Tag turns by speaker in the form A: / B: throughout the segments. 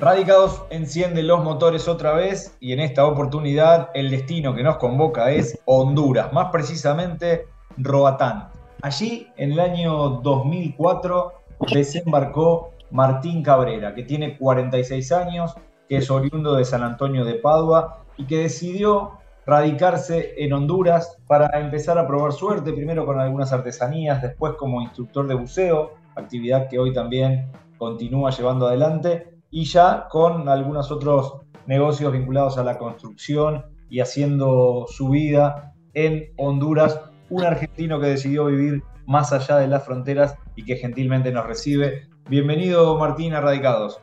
A: Radicados enciende los motores otra vez y en esta oportunidad el destino que nos convoca es Honduras, más precisamente Roatán. Allí en el año 2004 desembarcó Martín Cabrera, que tiene 46 años, que es oriundo de San Antonio de Padua y que decidió radicarse en Honduras para empezar a probar suerte, primero con algunas artesanías, después como instructor de buceo, actividad que hoy también continúa llevando adelante, y ya con algunos otros negocios vinculados a la construcción y haciendo su vida en Honduras, un argentino que decidió vivir más allá de las fronteras y que gentilmente nos recibe. Bienvenido Martín a Radicados.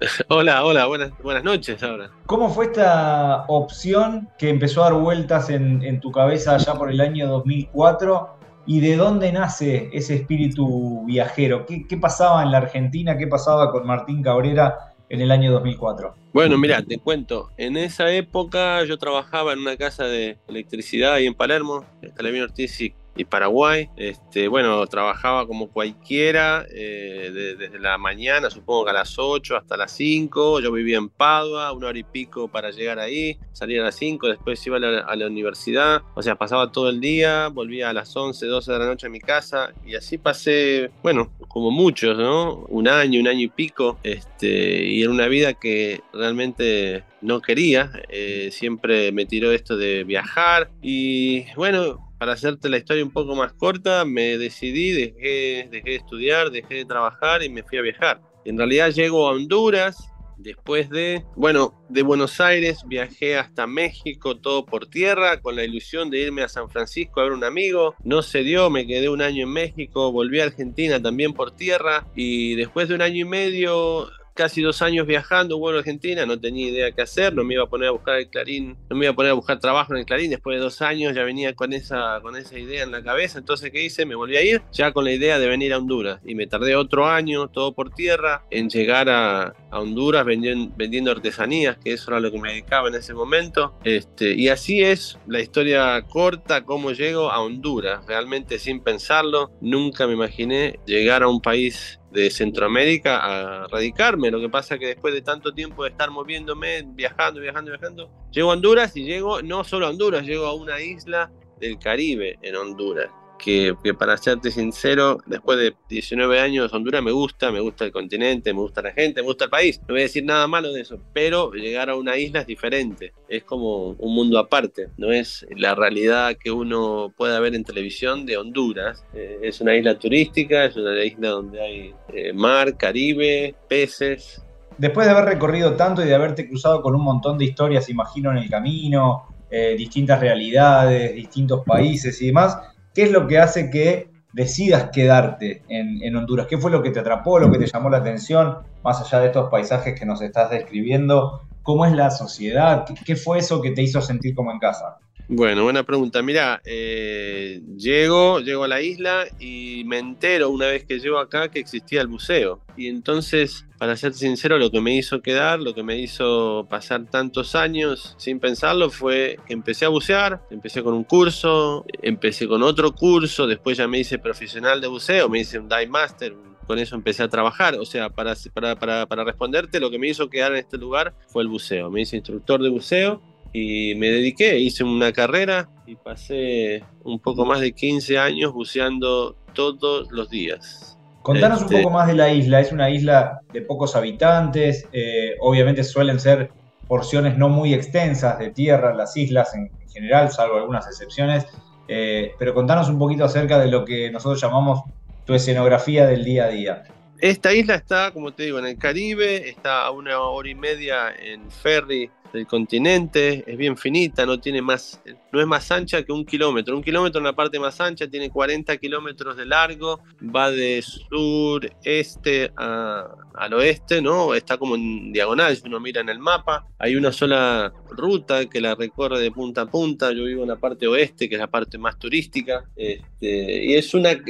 B: Hola, hola, buenas, buenas noches ahora.
A: ¿Cómo fue esta opción que empezó a dar vueltas en, tu cabeza ya por el año 2004? ¿Y de dónde nace ese espíritu viajero? ¿Qué, ¿Qué, pasaba en la Argentina? ¿Qué pasaba con Martín Cabrera en el año 2004?
B: Bueno, mira, te cuento. En esa época yo trabajaba en una casa de electricidad ahí en Palermo, en Ortiz y y Paraguay. Este, bueno, trabajaba como cualquiera, eh, desde la mañana, supongo que a las 8 hasta las 5. Yo vivía en Padua, una hora y pico para llegar ahí, salía a las 5, después iba a la, universidad. O sea, pasaba todo el día, volvía a las 11, 12 de la noche a mi casa y así pasé, bueno, como muchos, ¿no? Un año, un año y pico. Este, y era una vida que realmente no quería. Eh, siempre me tiró esto de viajar y bueno, para hacerte la historia un poco más corta, me decidí, dejé, dejé de estudiar, dejé de trabajar y me fui a viajar. En realidad llego a Honduras, después de, bueno, de Buenos Aires viajé hasta México, todo por tierra, con la ilusión de irme a San Francisco a ver un amigo. No se dio, me quedé un año en México, volví a Argentina también por tierra y después de un año y medio casi dos años viajando, bueno, Argentina, no tenía idea qué hacer, no me iba a poner a buscar el Clarín, no me iba a poner a buscar trabajo en el Clarín, después de dos años ya venía con esa, con esa idea en la cabeza, entonces ¿qué hice? Me volví a ir ya con la idea de venir a Honduras y me tardé otro año, todo por tierra, en llegar a, Honduras vendiendo, vendiendo, artesanías, que eso era lo que me dedicaba en ese momento, este, y así es la historia corta, cómo llego a Honduras, realmente sin pensarlo, nunca me imaginé llegar a un país de Centroamérica a radicarme. Lo que pasa que después de tanto tiempo de estar moviéndome, viajando, viajando, viajando, llego a Honduras y llego no solo a Honduras, llego a una isla del Caribe en Honduras que, para serte sincero, después de 19 años Honduras me gusta, me gusta el continente, me gusta la gente, me gusta el país. No voy a decir nada malo de eso, pero llegar a una isla es diferente, es como un mundo aparte, no es la realidad que uno pueda ver en televisión de Honduras. Eh, es una isla turística, es una isla donde hay eh, mar, Caribe, peces.
A: Después de haber recorrido tanto y de haberte cruzado con un montón de historias, imagino, en el camino, eh, distintas realidades, distintos países y demás, ¿Qué es lo que hace que decidas quedarte en, Honduras? ¿Qué fue lo que te atrapó, lo que te llamó la atención, más allá de estos paisajes que nos estás describiendo? ¿Cómo es la sociedad? ¿Qué, fue eso que te hizo sentir como en casa?
B: Bueno, buena pregunta. Mira, eh, llego, llego a la isla y me entero una vez que llego acá que existía el buceo. Y entonces para ser sincero, lo que me hizo quedar, lo que me hizo pasar tantos años sin pensarlo fue que empecé a bucear, empecé con un curso, empecé con otro curso, después ya me hice profesional de buceo, me hice un dive master, con eso empecé a trabajar. O sea, para, para, para, para responderte, lo que me hizo quedar en este lugar fue el buceo. Me hice instructor de buceo y me dediqué, hice una carrera y pasé un poco más de 15 años buceando todos los días.
A: Contanos un este, poco más de la isla. Es una isla de pocos habitantes. Eh, obviamente suelen ser porciones no muy extensas de tierra, las islas en, general, salvo algunas excepciones. Eh, pero contanos un poquito acerca de lo que nosotros llamamos tu escenografía del día a día.
B: Esta isla está, como te digo, en el Caribe, está a una hora y media en ferry del continente, es bien finita, no tiene más, no es más ancha que un kilómetro. Un kilómetro en la parte más ancha tiene 40 kilómetros de largo, va de sureste a, al oeste, ¿no? Está como en diagonal, si uno mira en el mapa. Hay una sola ruta que la recorre de punta a punta. Yo vivo en la parte oeste, que es la parte más turística. Este, y es una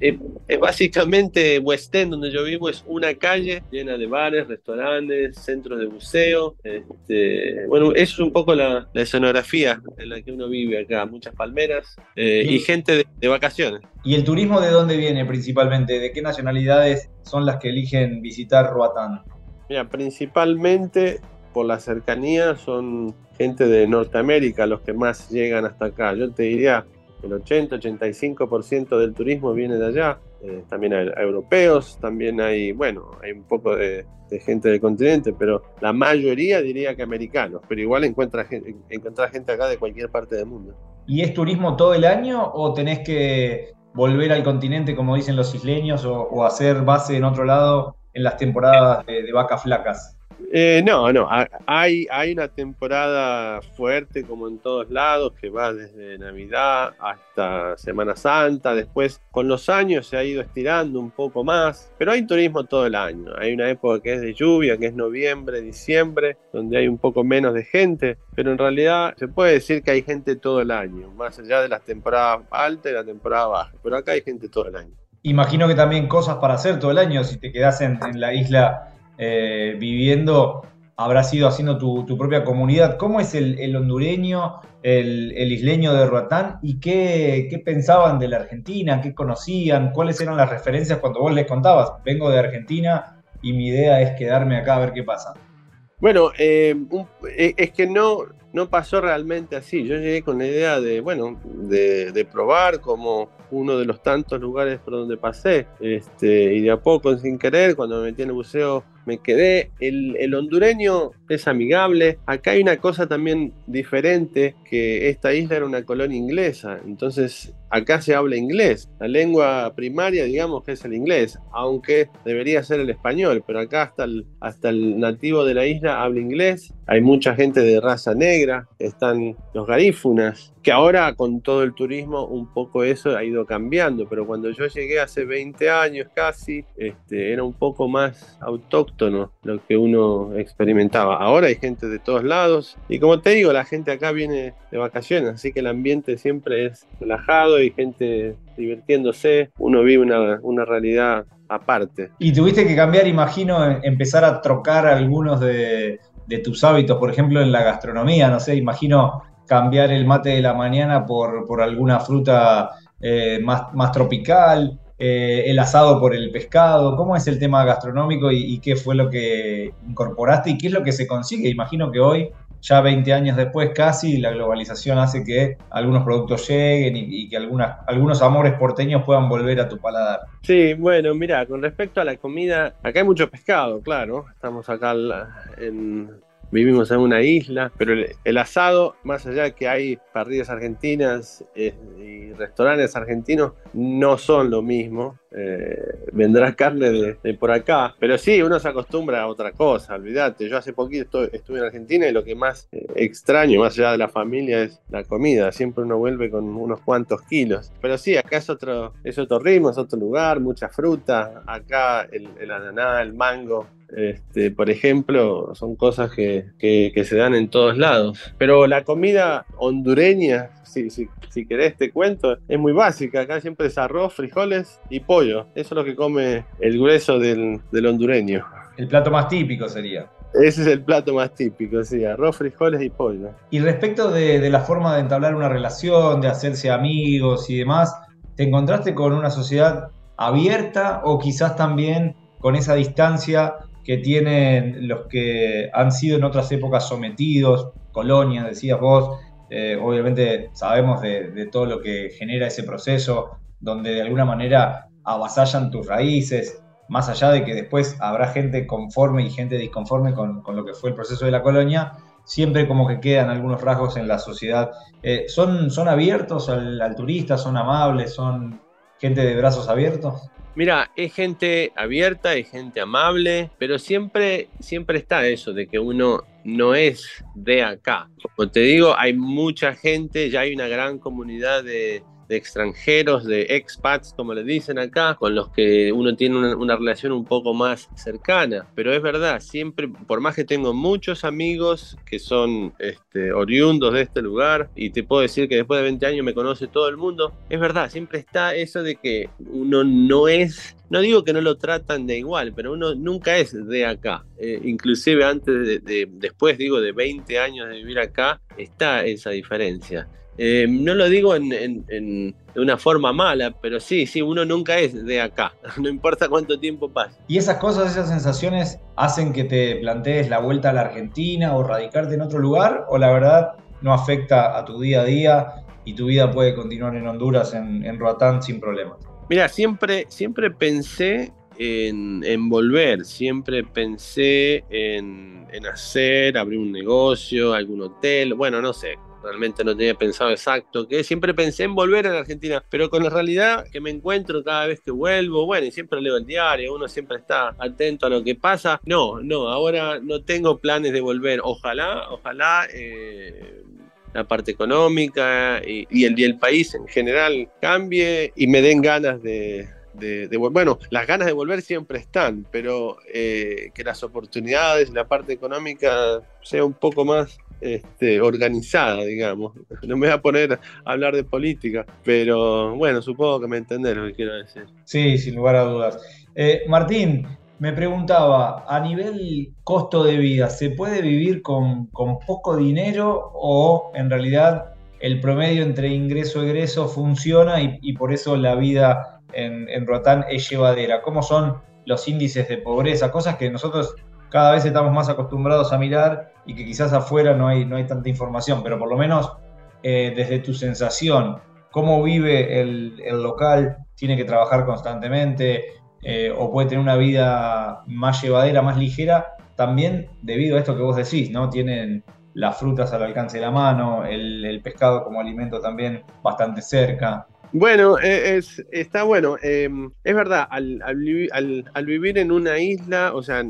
B: es, básicamente West End, donde yo vivo, es una calle llena de bares, restaurantes, centros de buceo. Este, bueno, es un poco la, escenografía en la que uno vive acá, muchas palmeras eh, y, gente de, vacaciones.
A: ¿Y el turismo de dónde viene principalmente? ¿De qué nacionalidades son las que eligen visitar Roatán?
B: Mira, principalmente por la cercanía son gente de Norteamérica los que más llegan hasta acá. Yo te diría el 80-85% del turismo viene de allá. Eh, también hay, europeos, también hay, bueno, hay un poco de, gente del continente, pero la mayoría diría que americanos, pero igual encuentra gente, gente acá de cualquier parte del mundo.
A: ¿Y es turismo todo el año o tenés que volver al continente, como dicen los isleños, o, hacer base en otro lado en las temporadas de vacas flacas?
B: Eh, no, no, hay, una temporada fuerte como en todos lados que va desde Navidad hasta Semana Santa, después con los años se ha ido estirando un poco más, pero hay turismo todo el año, hay una época que es de lluvia, que es noviembre, diciembre, donde hay un poco menos de gente, pero en realidad se puede decir que hay gente todo el año, más allá de las temporadas altas y la temporada baja, pero acá hay gente todo el año.
A: Imagino que también cosas para hacer todo el año si te quedas en, en la isla eh, viviendo, habrás ido haciendo tu, propia comunidad. ¿Cómo es el, hondureño, el, isleño de Roatán y qué, pensaban de la Argentina? ¿Qué conocían? ¿Cuáles eran las referencias cuando vos les contabas? Vengo de Argentina y mi idea es quedarme acá a ver qué pasa.
B: Bueno, eh, eh, es que no, no pasó realmente así. Yo llegué con la idea de, bueno, de, de probar como uno de los tantos lugares por donde pasé. Este, y de a poco, sin querer, cuando me metí en el buceo, me quedé. El, el, hondureño es amigable. Acá hay una cosa también diferente, que esta isla era una colonia inglesa. Entonces, acá se habla inglés. La lengua primaria, digamos que es el inglés, aunque debería ser el español, pero acá hasta el, hasta el nativo de la isla habla inglés. Hay mucha gente de raza negra, están los garífunas, que ahora con todo el turismo un poco eso ha ido cambiando, pero cuando yo llegué hace 20 años casi, este, era un poco más autóctono lo que uno experimentaba. Ahora hay gente de todos lados y como te digo, la gente acá viene de vacaciones, así que el ambiente siempre es relajado y gente divirtiéndose, uno vive una, una realidad aparte.
A: Y tuviste que cambiar, imagino, empezar a trocar algunos de, de tus hábitos, por ejemplo, en la gastronomía, no sé, imagino cambiar el mate de la mañana por, alguna fruta eh, más, más, tropical, eh, el asado por el pescado. ¿Cómo es el tema gastronómico y, qué fue lo que incorporaste y qué es lo que se consigue? Imagino que hoy, ya 20 años después casi, la globalización hace que algunos productos lleguen y, que algunas, algunos amores porteños puedan volver a tu paladar.
B: Sí, bueno, mira, con respecto a la comida, acá hay mucho pescado, claro. Estamos acá en vivimos en una isla, pero el, asado, más allá de que hay parrillas argentinas eh, y restaurantes argentinos, no son lo mismo. Eh, vendrá carne de, por acá, pero sí, uno se acostumbra a otra cosa, olvídate. Yo hace poquito estuve, en Argentina y lo que más eh, extraño, más allá de la familia, es la comida. Siempre uno vuelve con unos cuantos kilos. Pero sí, acá es otro, es otro ritmo, es otro lugar, mucha fruta. Acá el, el ananá, el mango, este, por ejemplo, son cosas que, se dan en todos lados. Pero la comida hondureña, si, si, si, querés te cuento, es muy básica. Acá siempre es arroz, frijoles y pollo. Eso es lo que come el grueso del, hondureño.
A: El plato más típico sería.
B: Ese es el plato más típico, sí, arroz, frijoles y pollo.
A: Y respecto de, de la forma de entablar una relación, de hacerse amigos y demás, ¿te encontraste con una sociedad abierta o quizás también con esa distancia que tienen los que han sido en otras épocas sometidos, colonias, decías vos, eh, obviamente sabemos de, todo lo que genera ese proceso, donde de alguna manera avasallan tus raíces, más allá de que después habrá gente conforme y gente disconforme con, lo que fue el proceso de la colonia, siempre como que quedan algunos rasgos en la sociedad. Eh, ¿son, ¿Son abiertos al, al turista? ¿Son amables? ¿Son gente de brazos abiertos?
B: Mira, es gente abierta, es gente amable, pero siempre, siempre está eso de que uno no es de acá. Como te digo, hay mucha gente, ya hay una gran comunidad de, de extranjeros, de expats, como le dicen acá, con los que uno tiene una, relación un poco más cercana. Pero es verdad, siempre, por más que tengo muchos amigos que son este, oriundos de este lugar, y te puedo decir que después de 20 años me conoce todo el mundo, es verdad, siempre está eso de que uno no es no digo que no lo tratan de igual, pero uno nunca es de acá. Eh, inclusive antes de, después, digo, de 20 años de vivir acá, está esa diferencia. Eh, no lo digo en, de una forma mala, pero sí, sí, uno nunca es de acá, no importa cuánto tiempo pase.
A: ¿Y esas cosas, esas sensaciones hacen que te plantees la vuelta a la Argentina o radicarte en otro lugar? ¿O la verdad no afecta a tu día a día y tu vida puede continuar en Honduras, en, en Roatán, sin problemas?
B: Mira, siempre, siempre pensé en, volver, siempre pensé en, en, hacer, abrir un negocio, algún hotel, bueno, no sé, realmente no tenía pensado exacto que siempre pensé en volver a la Argentina, pero con la realidad que me encuentro cada vez que vuelvo, bueno, y siempre leo el diario, uno siempre está atento a lo que pasa, no, no, ahora no tengo planes de volver, ojalá, ojalá... Eh, la parte económica y, el, país en general cambie y me den ganas de, bueno, las ganas de volver siempre están, pero eh, que las oportunidades, la parte económica sea un poco más este, organizada, digamos. No me voy a poner a hablar de política, pero bueno, supongo que me entendés lo que quiero decir.
A: Sí, sin lugar a dudas. Eh, Martín, me preguntaba, a nivel costo de vida, ¿se puede vivir con, poco dinero o en realidad el promedio entre ingreso y egreso funciona y, y por eso la vida en, en Roatán es llevadera? ¿Cómo son los índices de pobreza? Cosas que nosotros cada vez estamos más acostumbrados a mirar y que quizás afuera no hay, no hay tanta información, pero por lo menos eh, desde tu sensación, cómo vive el, local, tiene que trabajar constantemente eh, o puede tener una vida más llevadera, más ligera, también debido a esto que vos decís, ¿no? Tienen las frutas al alcance de la mano, el, el pescado como alimento también bastante cerca.
B: Bueno, eh, es, está bueno. Es verdad, al, al, vivir en una isla, o sea,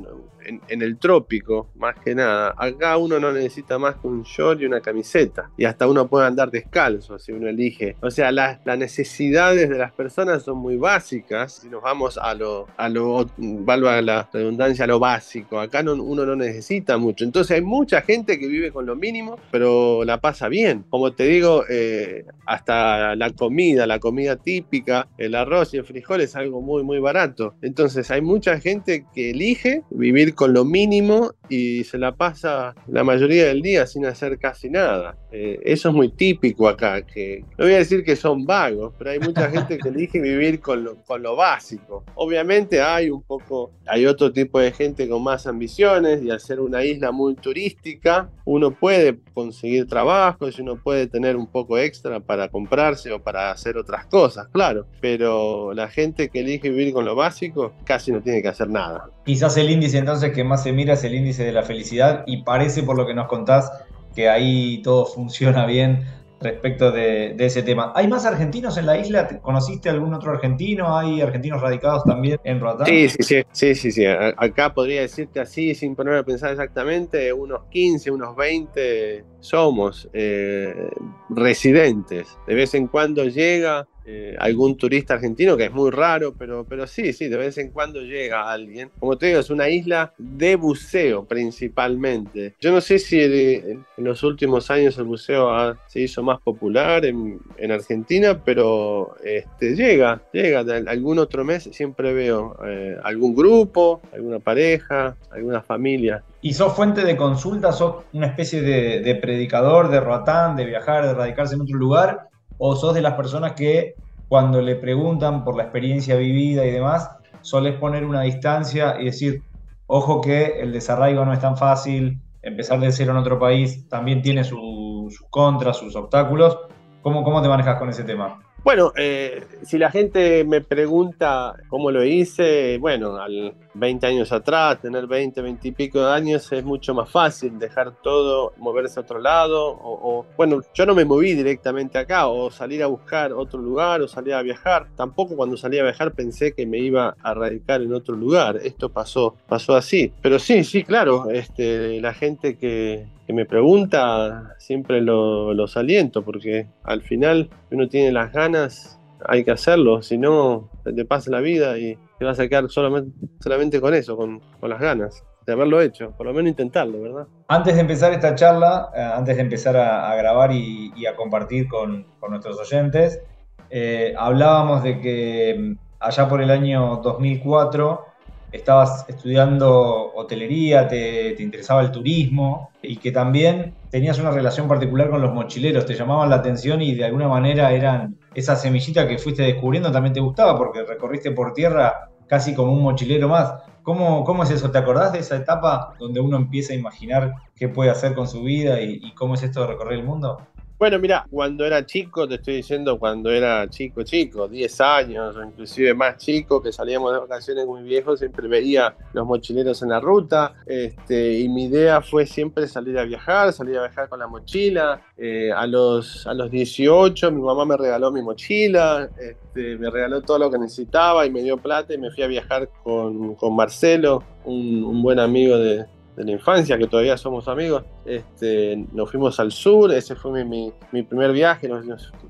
B: en, el trópico, más que nada. Acá uno no necesita más que un short y una camiseta. Y hasta uno puede andar descalzo si uno elige. O sea, las, necesidades de las personas son muy básicas. Si nos vamos a lo, a lo valga la redundancia, a lo básico. Acá no, uno no necesita mucho. Entonces hay mucha gente que vive con lo mínimo, pero la pasa bien. Como te digo, eh, hasta la comida, la comida típica, el arroz y el frijol es algo muy, muy barato. Entonces hay mucha gente que elige vivir con lo mínimo y se la pasa la mayoría del día sin hacer casi nada. Eh, eso es muy típico acá, que no voy a decir que son vagos, pero hay mucha gente que elige vivir con lo, con lo básico. Obviamente hay un poco, hay otro tipo de gente con más ambiciones y al ser una isla muy turística, uno puede conseguir trabajos y uno puede tener un poco extra para comprarse o para hacer otras cosas, claro, pero la gente que elige vivir con lo básico casi no tiene que hacer nada.
A: Quizás el índice entonces que más se mira es el índice de la felicidad y parece por lo que nos contás que ahí todo funciona bien respecto de, ese tema. ¿Hay más argentinos en la isla? ¿Conociste algún otro argentino? ¿Hay argentinos radicados también en Roatán?
B: Sí, sí, sí, sí, sí, Acá podría decirte así, sin ponerme a pensar exactamente, unos 15, unos 20 somos eh, residentes. De vez en cuando llega eh, algún turista argentino, que es muy raro, pero, pero sí, sí, de vez en cuando llega alguien. Como te digo, es una isla de buceo principalmente. Yo no sé si en los últimos años el buceo se hizo más popular en, Argentina, pero este, llega, llega. algún otro mes siempre veo eh, algún grupo, alguna pareja, alguna familia.
A: ¿Y sos fuente de consulta? ¿Sos una especie de, de predicador de Roatán, de viajar, de radicarse en otro lugar? O sos de las personas que cuando le preguntan por la experiencia vivida y demás, solés poner una distancia y decir, ojo que el desarraigo no es tan fácil, empezar de cero en otro país también tiene sus contras, sus obstáculos. ¿Cómo, ¿Cómo te manejas con ese tema?
B: Bueno, eh, si la gente me pregunta cómo lo hice, bueno, al 20 años atrás, tener 20, 20 y pico de años es mucho más fácil dejar todo, moverse a otro lado, o, bueno, yo no me moví directamente acá, o salir a buscar otro lugar, o salir a viajar. Tampoco cuando salí a viajar pensé que me iba a radicar en otro lugar. Esto pasó, pasó así. Pero sí, sí, claro, este, la gente que, me pregunta, siempre lo, los aliento, porque al final uno tiene las ganas, hay que hacerlo, si no, te pasa la vida y te vas a quedar solamente, solamente con eso, con, las ganas de haberlo hecho, por lo menos intentarlo, ¿verdad?
A: Antes de empezar esta charla, eh, antes de empezar a, grabar y, a compartir con, nuestros oyentes, eh, hablábamos de que mm, allá por el año 2004 estabas estudiando hotelería, te, te interesaba el turismo y que también tenías una relación particular con los mochileros, te llamaban la atención y de alguna manera eran esa semillita que fuiste descubriendo también te gustaba porque recorriste por tierra casi como un mochilero más. ¿Cómo, cómo es eso? ¿Te acordás de esa etapa donde uno empieza a imaginar qué puede hacer con su vida y, y cómo es esto de recorrer el mundo?
B: Bueno, mira, cuando era chico, te estoy diciendo cuando era chico, chico, 10 años o inclusive más chico, que salíamos de vacaciones muy viejos, siempre veía los mochileros en la ruta. Este, y mi idea fue siempre salir a viajar, salir a viajar con la mochila. Eh, a, los, a los 18 mi mamá me regaló mi mochila, este, me regaló todo lo que necesitaba y me dio plata y me fui a viajar con, con Marcelo, un, un buen amigo de, de la infancia, que todavía somos amigos. Este, nos fuimos al sur, ese fue mi, mi, primer viaje,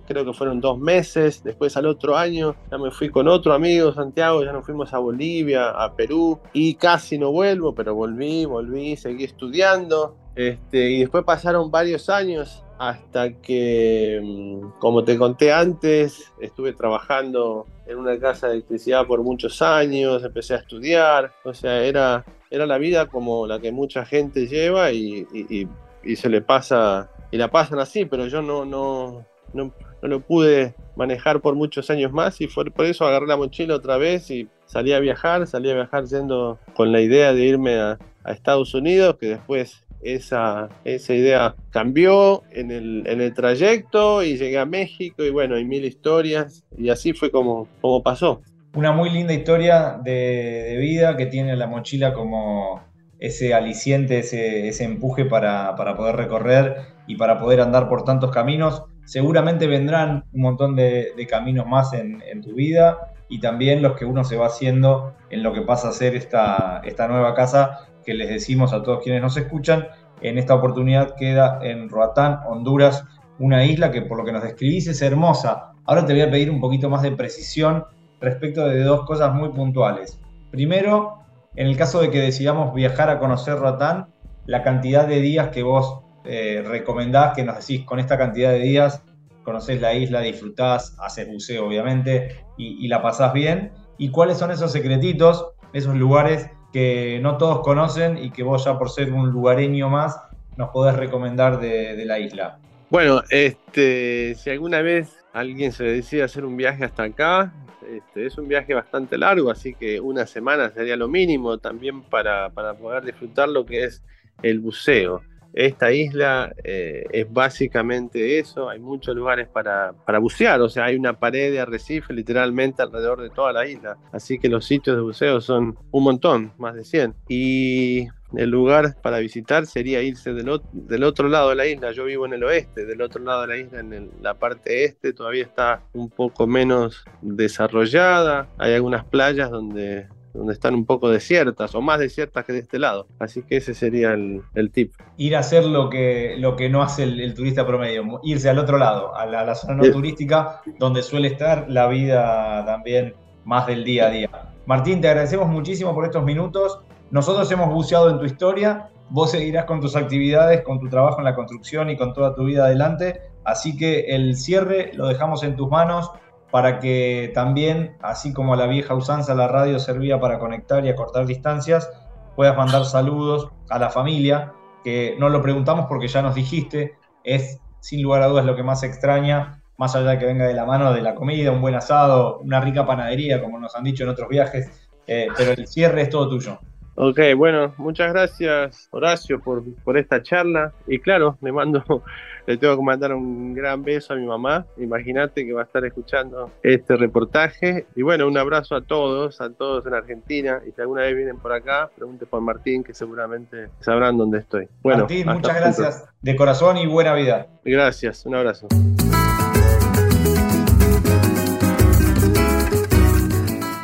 B: creo que fueron dos meses. Después al otro año ya me fui con otro amigo, Santiago, ya nos fuimos a Bolivia, a Perú y casi no vuelvo, pero volví, volví, seguí estudiando. Este, y después pasaron varios años hasta que, mm, como te conté antes, estuve trabajando en una casa de electricidad por muchos años, empecé a estudiar, o sea, era, era la vida como la que mucha gente lleva y, se le pasa, y la pasan así, pero yo no, no, no, lo pude manejar por muchos años más y fue por eso agarré la mochila otra vez y salí a viajar, salí a viajar yendo con la idea de irme a, a Estados Unidos, que después esa, esa idea cambió en el, en el trayecto y llegué a México y bueno, hay mil historias y así fue como, como pasó.
A: Una muy linda historia de, vida que tiene la mochila como ese aliciente, ese, ese empuje para, poder recorrer y para poder andar por tantos caminos. Seguramente vendrán un montón de, caminos más en, en, tu vida y también los que uno se va haciendo en lo que pasa a ser esta, esta nueva casa que les decimos a todos quienes nos escuchan. En esta oportunidad queda en Roatán, Honduras, una isla que por lo que nos describís es hermosa. Ahora te voy a pedir un poquito más de precisión respecto de dos cosas muy puntuales. Primero, en el caso de que decidamos viajar a conocer Roatán, la cantidad de días que vos eh, recomendás, que nos decís, con esta cantidad de días conocés la isla, disfrutás, haces buceo obviamente y, la pasás bien. ¿Y cuáles son esos secretitos, esos lugares que no todos conocen y que vos ya por ser un lugareño más nos podés recomendar de, la isla.
B: Bueno, este, si alguna vez alguien se decide hacer un viaje hasta acá, este, es un viaje bastante largo, así que una semana sería lo mínimo también para, para poder disfrutar lo que es el buceo. Esta isla eh, es básicamente eso, hay muchos lugares para, bucear, o sea, hay una pared de arrecife literalmente alrededor de toda la isla, así que los sitios de buceo son un montón, más de 100. Y el lugar para visitar sería irse del, del, otro lado de la isla. Yo vivo en el oeste, del otro lado de la isla, en la parte este, todavía está un poco menos desarrollada. Hay algunas playas donde donde están un poco desiertas o más desiertas que de este lado. Así que ese sería el, tip.
A: Ir a hacer lo que, lo que no hace el, turista promedio, irse al otro lado, a la, zona no turística, donde suele estar la vida también más del día a día. Martín, te agradecemos muchísimo por estos minutos. Nosotros hemos buceado en tu historia, vos seguirás con tus actividades, con tu trabajo en la construcción y con toda tu vida adelante. Así que el cierre lo dejamos en tus manos para que también, así como la vieja usanza, la radio servía para conectar y acortar distancias, puedas mandar saludos a la familia, que no lo preguntamos porque ya nos dijiste, es sin lugar a dudas lo que más extraña, más allá de que venga de la mano de la comida, un buen asado, una rica panadería, como nos han dicho en otros viajes, eh, pero el cierre es todo tuyo.
B: Ok, bueno, muchas gracias Horacio por, por esta charla y claro, le mando le tengo que mandar un gran beso a mi mamá. Imagínate que va a estar escuchando este reportaje. Y bueno, un abrazo a todos, a todos en Argentina. Y si alguna vez vienen por acá, pregunte por Martín, que seguramente sabrán dónde estoy.
A: Bueno, Martín, muchas gracias de corazón y buena vida.
B: Gracias, un abrazo.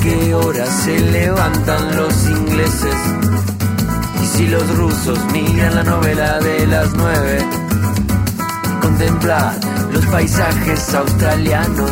C: qué hora se levantan los ingleses y si los rusos miran la novela de las nueve. Contemplar los paisajes australianos,